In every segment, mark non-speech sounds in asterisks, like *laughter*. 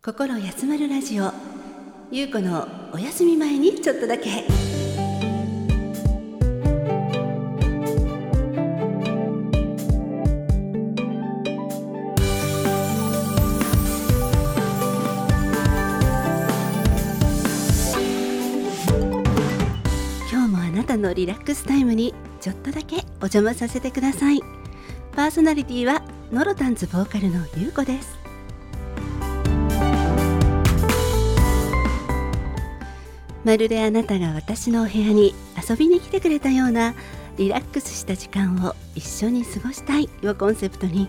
心休まるラジオ。ゆうこのお休み前にちょっとだけ。今日もあなたのリラックスタイムにちょっとだけお邪魔させてください。パーソナリティはノロタンズボーカルのゆうこです。まるであなたが私のお部屋に遊びに来てくれたようなリラックスした時間を一緒に過ごしたいをコンセプトに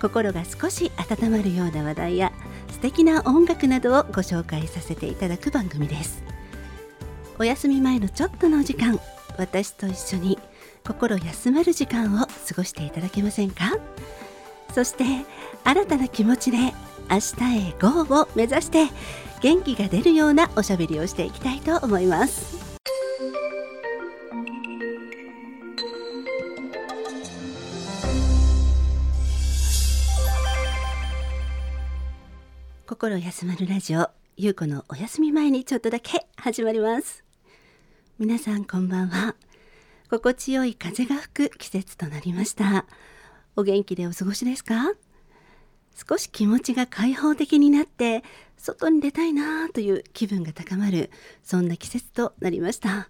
心が少し温まるような話題や素敵な音楽などをご紹介させていただく番組です。お休み前のちょっとの時間私と一緒に心休まる時間を過ごしていただけませんか？そして新たな気持ちで明日へ GO を目指して元気が出るようなおしゃべりをしていきたいと思います。心休まるラジオゆうこのお休み前にちょっとだけ始まります。皆さんこんばんは。心地よい風が吹く季節となりました。お元気でお過ごしですか？少し気持ちが開放的になって外に出たいなという気分が高まるそんな季節となりました。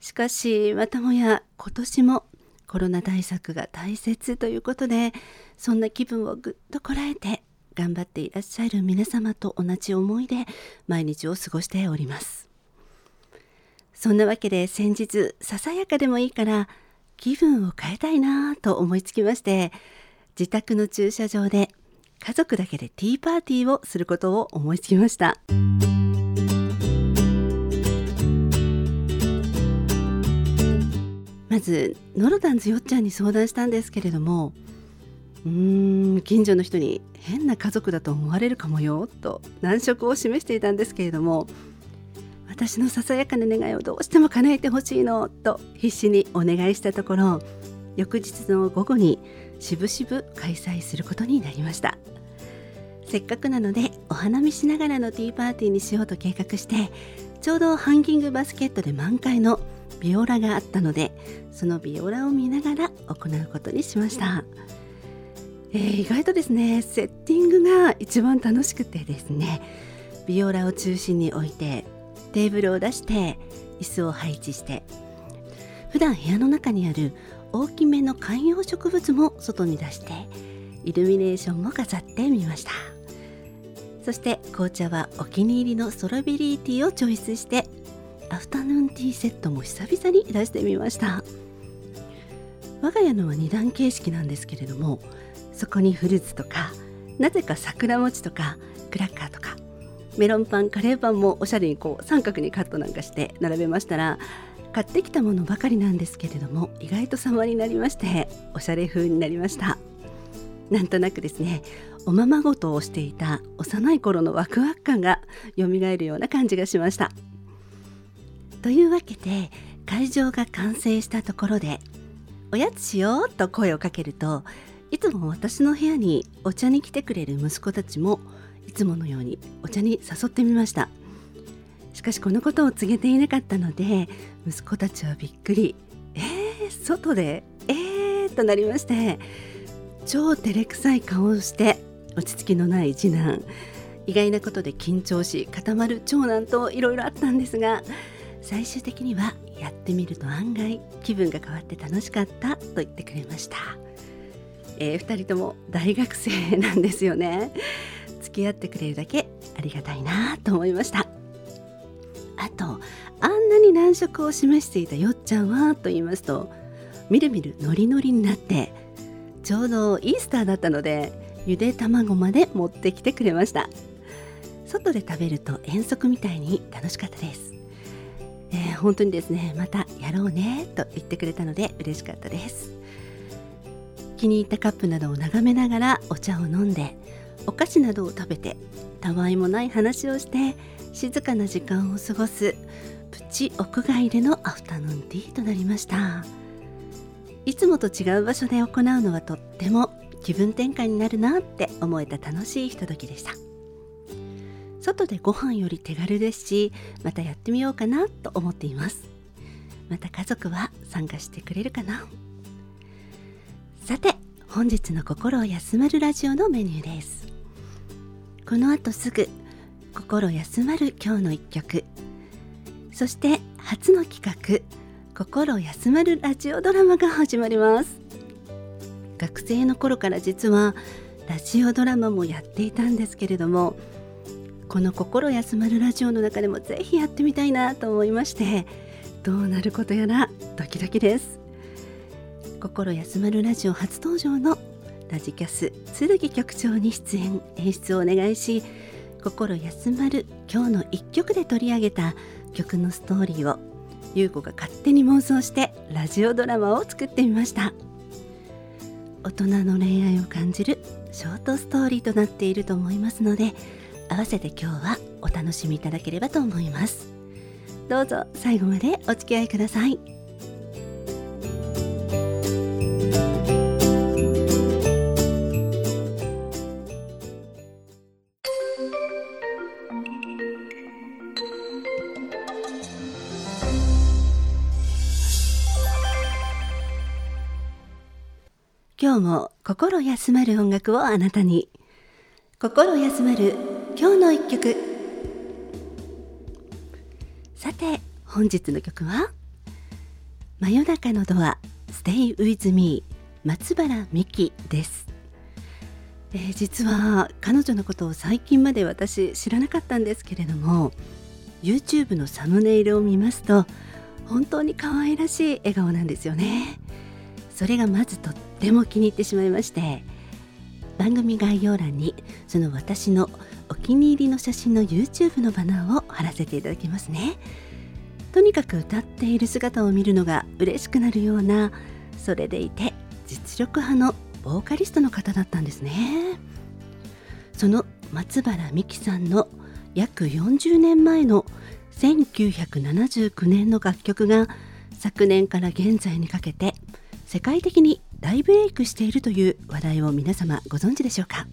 しかしまたもや今年もコロナ対策が大切ということでそんな気分をぐっとこらえて頑張っていらっしゃる皆様と同じ思いで毎日を過ごしております。そんなわけで先日ささやかでもいいから気分を変えたいなと思いつきまして自宅の駐車場で家族だけでティーパーティーをすることを思いつきました。まずノロダンズよっちゃんに相談したんですけれどもうーん近所の人に変な家族だと思われるかもよと難色を示していたんですけれども私のささやかな願いをどうしても叶えてほしいのと必死にお願いしたところ翌日の午後にしぶしぶ開催することになりました。せっかくなのでお花見しながらのティーパーティーにしようと計画してちょうどハンギングバスケットで満開のビオラがあったのでそのビオラを見ながら行うことにしました、えー、意外とですねセッティングが一番楽しくてですねビオラを中心に置いてテーブルを出して椅子を配置して普段部屋の中にある大きめの観葉植物も外に出してイルミネーションも飾ってみました。そして紅茶はお気に入りのストロベリーティーをチョイスしてアフタヌーンティーセットも久々に出してみました。我が家のは2段形式なんですけれどもそこにフルーツとかなぜか桜餅とかクラッカーとかメロンパンカレーパンもおしゃれにこう三角にカットなんかして並べましたら買ってきたものばかりなんですけれども意外と様になりましておしゃれ風になりました。なんとなくですねおままごとをしていた幼い頃のワクワク感が蘇るような感じがしました。というわけで会場が完成したところでおやつしようと声をかけるといつも私の部屋にお茶に来てくれる息子たちもいつものようにお茶に誘ってみました。しかしこのことを告げていなかったので息子たちはびっくり。えー、外で？えーとなりまして超照れくさい顔をして落ち着きのない次男。意外なことで緊張し固まる長男といろいろあったんですが最終的にはやってみると案外気分が変わって楽しかったと言ってくれました、えー、2人とも大学生なんですよね。付き合ってくれるだけありがたいなと思いました。とあんなに難色を示していたよっちゃんはと言いますとみるみるノリノリになってちょうどイースターだったのでゆで卵まで持ってきてくれました。外で食べると遠足みたいに楽しかったです、えー、本当にですねまたやろうねと言ってくれたので嬉しかったです。気に入ったカップなどを眺めながらお茶を飲んでお菓子などを食べてたわいもない話をして静かな時間を過ごすプチ屋外でのアフタヌーンティーとなりました。いつもと違う場所で行うのはとっても気分転換になるなって思えた楽しいひとときでした。外でご飯より手軽ですしまたやってみようかなと思っています。また家族は参加してくれるかな。さて本日の心を休まるラジオのメニューです。この後すぐ心休まる今日の一曲。そして初の企画心休まるラジオドラマが始まります。学生の頃から実はラジオドラマもやっていたんですけれどもこの心休まるラジオの中でもぜひやってみたいなと思いましてどうなることやらドキドキです。心休まるラジオ初登場のラジキャス剣局長に出演演出をお願いし心休まる今日の一曲で取り上げた曲のストーリーを優子が勝手に妄想してラジオドラマを作ってみました。大人の恋愛を感じるショートストーリーとなっていると思いますので合わせて今日はお楽しみいただければと思います。どうぞ最後までお付き合いください。今日も心休まる音楽をあなたに。心休まる今日の一曲。さて本日の曲は真夜中のドア Stay with me 松原美希です、えー、実は彼女のことを最近まで私知らなかったんですけれども YouTube のサムネイルを見ますと本当に可愛らしい笑顔なんですよね。それがまずとっても気に入ってしまいまして番組概要欄にその私のお気に入りの写真の YouTube のバナーを貼らせていただきますね。とにかく歌っている姿を見るのが嬉しくなるようなそれでいて実力派のボーカリストの方だったんですね。その松原美樹さんの約40年前の1979年の楽曲が昨年から現在にかけて世界的に大ブレイクしているという話題を皆様ご存知でしょうか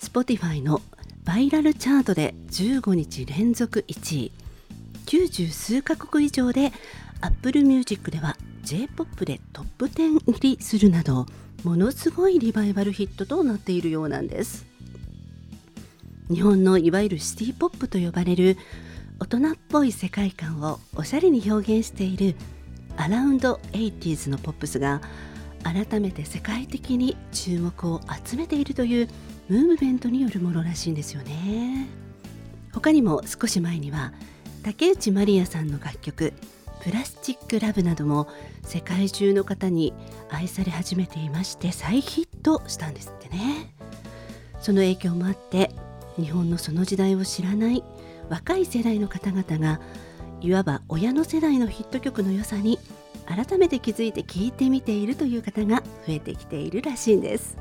？Spotify のバイラルチャートで15日連続1位。90数カ国以上で Apple Music では J-POP でトップ10入りするなどものすごいリバイバルヒットとなっているようなんです。日本のいわゆるシティポップと呼ばれる大人っぽい世界観をおしゃれに表現しているアラウンド 80s のポップスが改めて世界的に注目を集めているというムーブメントによるものらしいんですよね。他にも少し前には竹内まりやさんの楽曲「プラスチック・ラブ」なども世界中の方に愛され始めていまして再ヒットしたんですってね。その影響もあって日本のその時代を知らない若い世代の方々がいわば親の世代のヒット曲の良さに改めて気づいて聴いてみているという方が増えてきているらしいんです。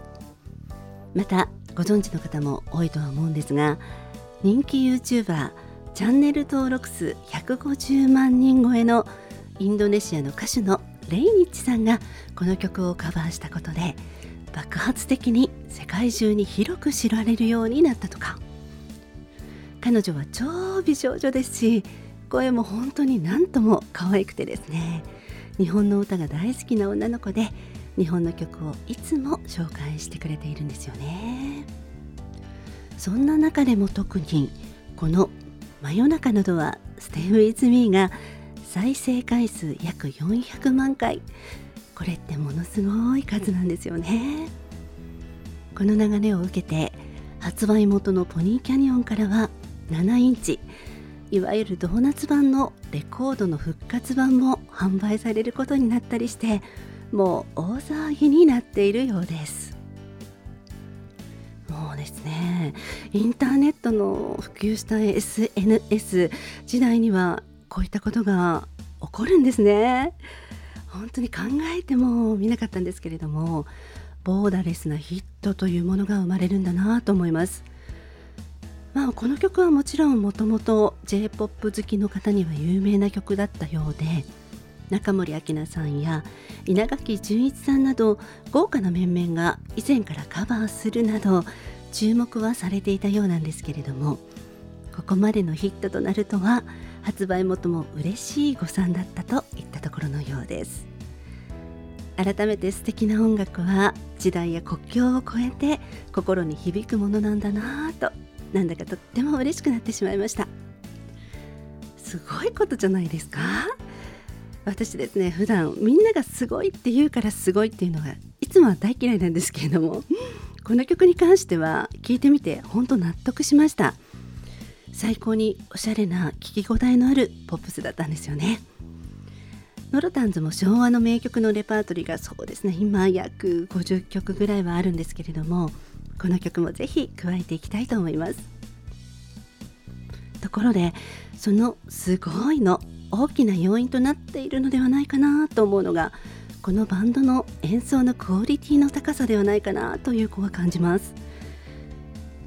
またご存知の方も多いとは思うんですが人気 YouTuber チャンネル登録数150万人超えのインドネシアの歌手のレイニッチさんがこの曲をカバーしたことで爆発的に世界中に広く知られるようになったとか。彼女は超美少女ですし声も本当に何とも可愛くてですね。日本の歌が大好きな女の子で日本の曲をいつも紹介してくれているんですよね。そんな中でも特にこの「真夜中のドア Stay with me」が再生回数約400万回。これってものすごい数なんですよね。この流れを受けて発売元のポニーキャニオンからは7インチ。いわゆるドーナツ版のレコードの復活版も販売されることになったりしてもう大騒ぎになっているようです。もうですねインターネットの普及した SNS 時代にはこういったことが起こるんですね。本当に考えてもみなかったんですけれどもボーダレスなヒットというものが生まれるんだなと思います。まあ、この曲はもちろんもともと j p o p 好きの方には有名な曲だったようで中森明菜さんや稲垣潤一さんなど豪華な面々が以前からカバーするなど注目はされていたようなんですけれどもここまでのヒットとなるとは発売元も嬉しい誤算だったといったところのようです。改めて素敵な音楽は時代や国境を超えて心に響くものなんだなぁとなんだかとっても嬉しくなってしまいました。すごいことじゃないですか？私ですね普段みんながすごいって言うからすごいっていうのがいつもは大嫌いなんですけれどもこの曲に関しては聞いてみて本当納得しました。最高におしゃれな聞き応えのあるポップスだったんですよね。ノロタンズも昭和の名曲のレパートリーがそうですね今約50曲ぐらいはあるんですけれどもこの曲もぜひ加えていきたいと思います。ところでそのすごいの大きな要因となっているのではないかなと思うのがこのバンドの演奏のクオリティの高さではないかなという子は感じます。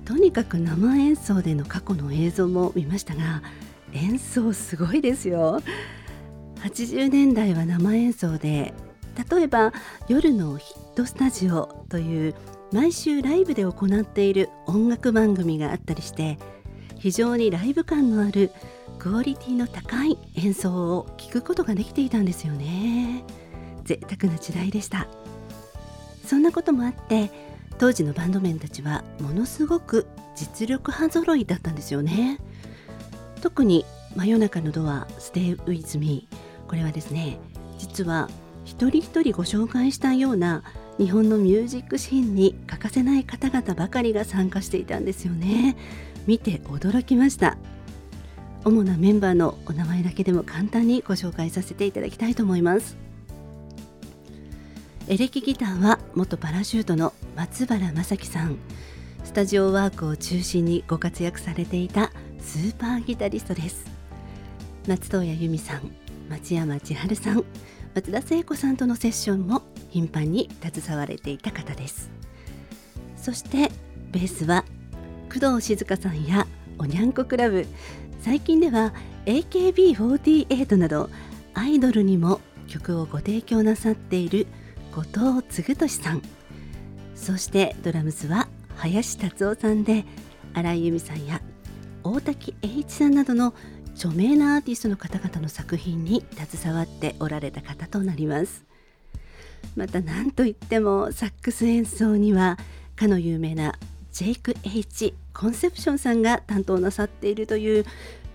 とにかく生演奏での過去の映像も見ましたが演奏すごいですよ。80年代は生演奏で例えば夜のヒットスタジオという毎週ライブで行っている音楽番組があったりして非常にライブ感のあるクオリティの高い演奏を聴くことができていたんですよね。贅沢な時代でした。そんなこともあって当時のバンドメンたちはものすごく実力派揃いだったんですよね。特に真夜中のドア Stay with me これはですね実は一人一人ご紹介したような日本のミュージックシーンに欠かせない方々ばかりが参加していたんですよね。見て驚きました。主なメンバーのお名前だけでも簡単にご紹介させていただきたいと思います。エレキギターは元パラシュートの松原正樹さん。スタジオワークを中心にご活躍されていたスーパーギタリストです。松任谷由実さん松山千春さん松田聖子さんとのセッションも頻繁に携われていた方です。そしてベースは工藤静香さんやおにゃんこクラブ。最近では AKB48 などアイドルにも曲をご提供なさっている後藤嗣俊さん。そしてドラムスは林達夫さんで新井由美さんや大滝栄一さんなどの著名なアーティストの方々の作品に携わっておられた方となります。また何といってもサックス演奏にはかの有名なジェイク・ H コンセプションさんが担当なさっているという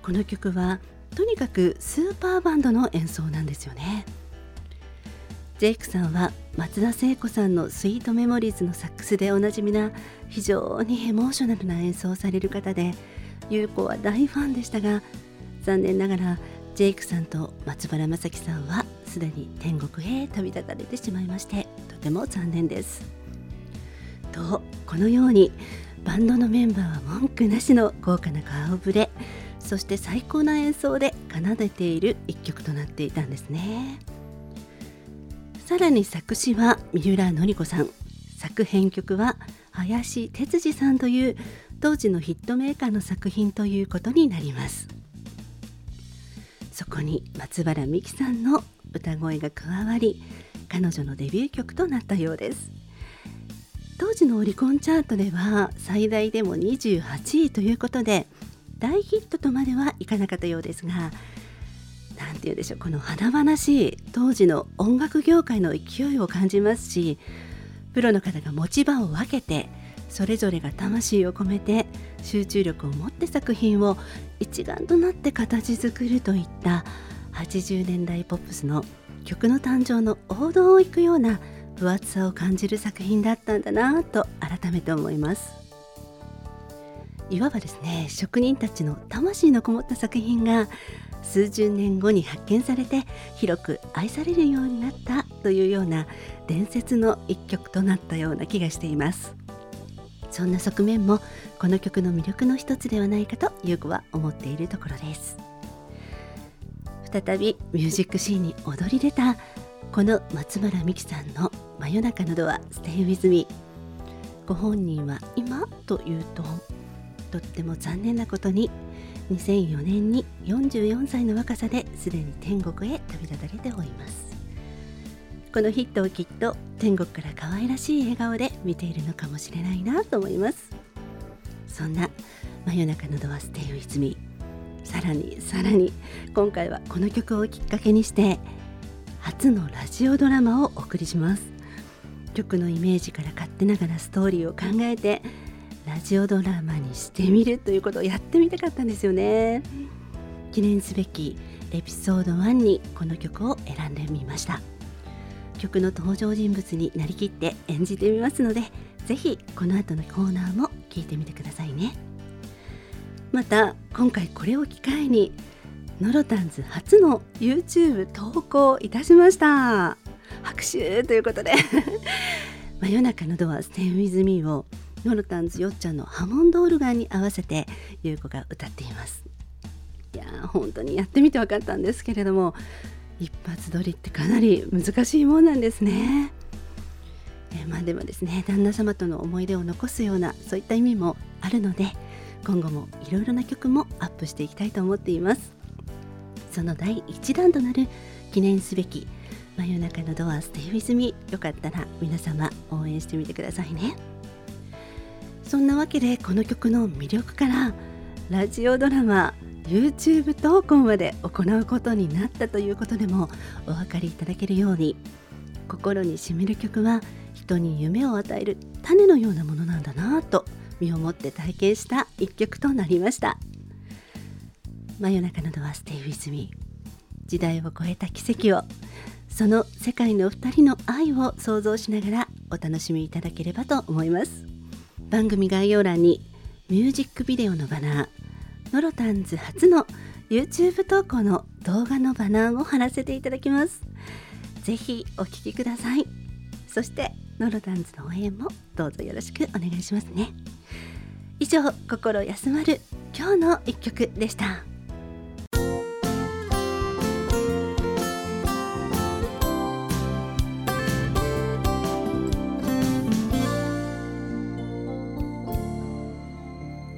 この曲はとにかくスーパーバンドの演奏なんですよね。ジェイクさんは松田聖子さんの「スイートメモリーズ」のサックスでおなじみな非常にエモーショナルな演奏をされる方で優子は大ファンでしたが残念ながらジェイクさんと松原正樹さんはすでに天国へ旅立たれてしまいましてとても残念です。とこのようにバンドのメンバーは文句なしの豪華な顔ぶれそして最高な演奏で奏でている一曲となっていたんですね。さらに作詞は三浦典子さん。作編曲は林哲司さんという当時のヒットメーカーの作品ということになります。そこに松原美樹さんの歌声が加わり彼女のデビュー曲となったようです。当時のオリコンチャートでは最大でも28位ということで大ヒットとまではいかなかったようですが何て言うんでしょうこの華々しい当時の音楽業界の勢いを感じますしプロの方が持ち場を分けてそれぞれが魂を込めて集中力を持って作品を一丸となって形作るといった80年代ポップスの曲の誕生の王道を行くような分厚さを感じる作品だったんだなと改めて思います。いわばですね職人たちの魂のこもった作品が数十年後に発見されて広く愛されるようになったというような伝説の一曲となったような気がしています。そんな側面もこの曲の魅力の一つではないかと優子は思っているところです。再びミュージックシーンに躍り出たこの松原美樹さんの「真夜中のドア Stay with me」ご本人は今というととっても残念なことに2004年に44歳の若さですでに天国へ旅立たれております。このヒットをきっと天国から可愛らしい笑顔で見ているのかもしれないなと思います。そんな真夜中のドアステイウィズミらにさらに今回はこの曲をきっかけにして初のラジオドラマをお送りします。曲のイメージから勝手ながらストーリーを考えてラジオドラマにしてみるということをやってみたかったんですよね。記念すべきエピソード1にこの曲を選んでみました。曲の登場人物になりきって演じてみますのでぜひこの後のコーナーも聞いてみてくださいね。また今回これを機会にノロタンズ初の YouTube 投稿いたしました。拍手ということで。真 *laughs* 夜中のドア Stay with me をノロタンズよっちゃんのハモンドオルガンに合わせて優子が歌っています。いやー本当にやってみて分かったんですけれども一発撮りってかなり難しいもんなんですね。えまあでもですね旦那様との思い出を残すようなそういった意味もあるので今後もいろいろな曲もアップしていきたいと思っています。その第1弾となる記念すべき真夜中のドアステイウィズミよかったら皆様応援してみてくださいね。そんなわけでこの曲の魅力からラジオドラマ YouTube 投稿まで行うことになったということでもお分かりいただけるように心にしみる曲は人に夢を与える種のようなものなんだなぁと身をもって体験した一曲となりました。真夜中のドア Stay with me 時代を超えた奇跡を。その世界の2人の愛を想像しながらお楽しみいただければと思います。番組概要欄にミュージックビデオのバナーノロタンズ初の YouTube 投稿の動画のバナーも貼らせていただきます。ぜひお聴きください。そしてノロタンズの応援もどうぞよろしくお願いしますね。以上心休まる今日の一曲でした。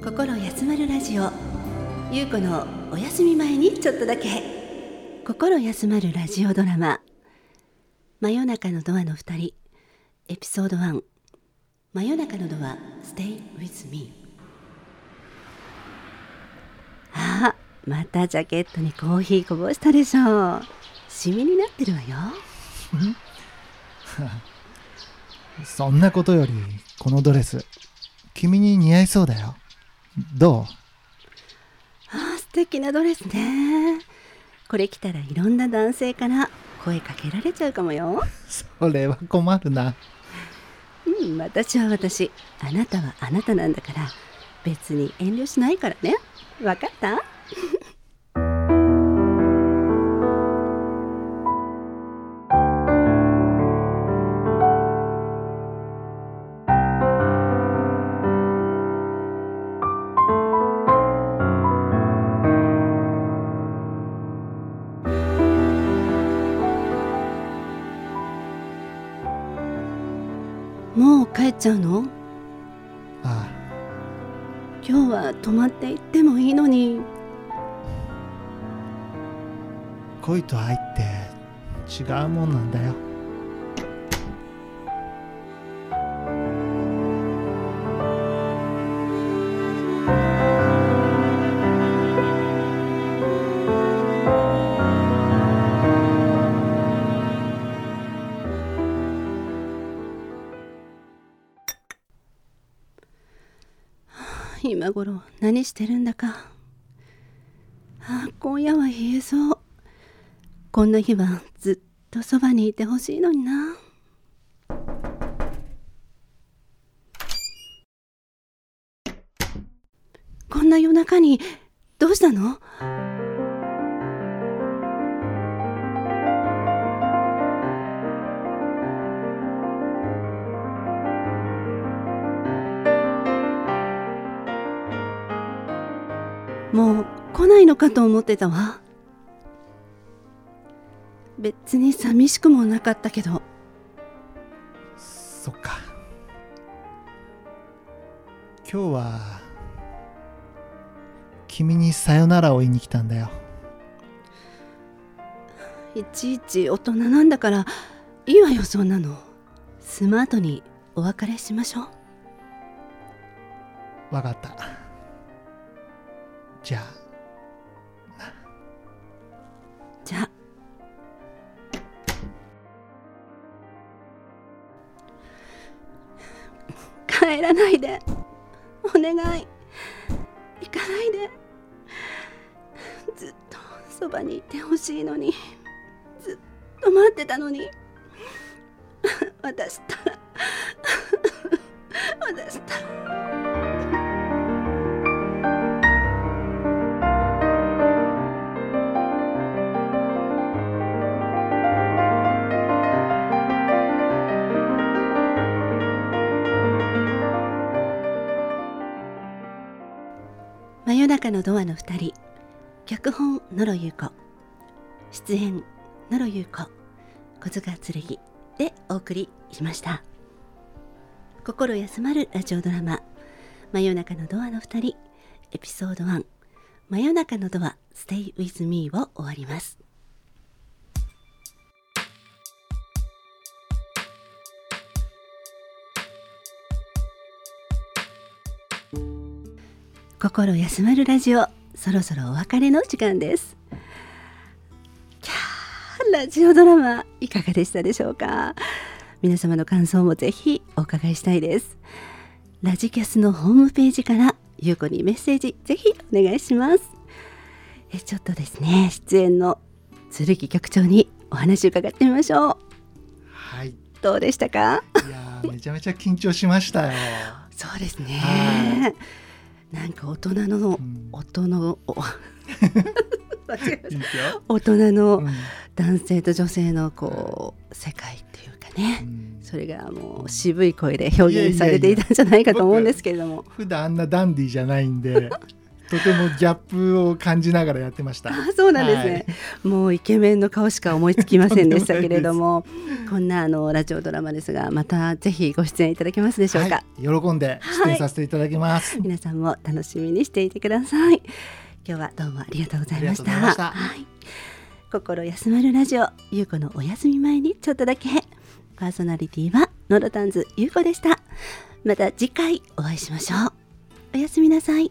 心休まるラジオ。ゆうこのお休み前にちょっとだけ。心休まるラジオドラマ。真夜中のドアの2人。エピソード1真夜中のドア Stay with me あまたジャケットにコーヒーこぼしたでしょう。シミになってるわよ。*laughs* そんなことよりこのドレス君に似合いそうだよ。どう？あ素敵なドレスね。これ着たらいろんな男性から声かけられちゃうかもよ。それは困るな。うん私は私。あなたはあなたなんだから別に遠慮しないからねわかった？もう帰っちゃうの？あ今日は泊まっていってもいいのに。恋と愛って違うもんなんだよ。何してるんだか。あ今夜は冷えそう。こんな日はずっとそばにいてほしいのにな。こんな夜中にどうしたの？いのかと思ってたわ。別に寂しくもなかったけど。そっか。今日は君にさよならを言いに来たんだよ。いちいち大人なんだからいいわよそんなの。スマートにお別れしましょう。わかった。じゃあしいのにずっと待ってたのに。私ったら私ったら。真夜中のドアの二人脚本野呂優子。出演野呂優子小塚剣でお送りしました。心休まるラジオドラマ真夜中のドアの二人エピソード1真夜中のドア Stay with me を終わります。心休まるラジオそろそろお別れの時間です。ラジオドラマいかがでしたでしょうか？皆様の感想もぜひお伺いしたいです。ラジキャスのホームページからゆうこにメッセージぜひお願いします。えちょっとですね出演の剣局長にお話伺ってみましょう。はい。いどうでしたか？やーめちゃめちゃ緊張しましたよ、そうですね。はなんか大人のうん。音の *laughs* 大人のうん。男性と女性のこう世界っていうかね、うん。それがもう渋い声で表現されていたんじゃないかと思うんですけれども。普段あんなダンディーじゃないんで *laughs* とてもギャップを感じながらやってました。あそうなんですね、もうイケメンの顔しか思いつきませんでしたけれども *laughs* こんなあのラジオドラマですがまたぜひご出演いただけますでしょうか、はい、喜んで出演させていただきます、皆さんも楽しみにしていてください今日はどうもありがとうございました。はい、心休まるラジオゆうこのお休み前にちょっとだけ。パーソナリティはのどたんずゆうこでした。また次回お会いしましょう。おやすみなさい。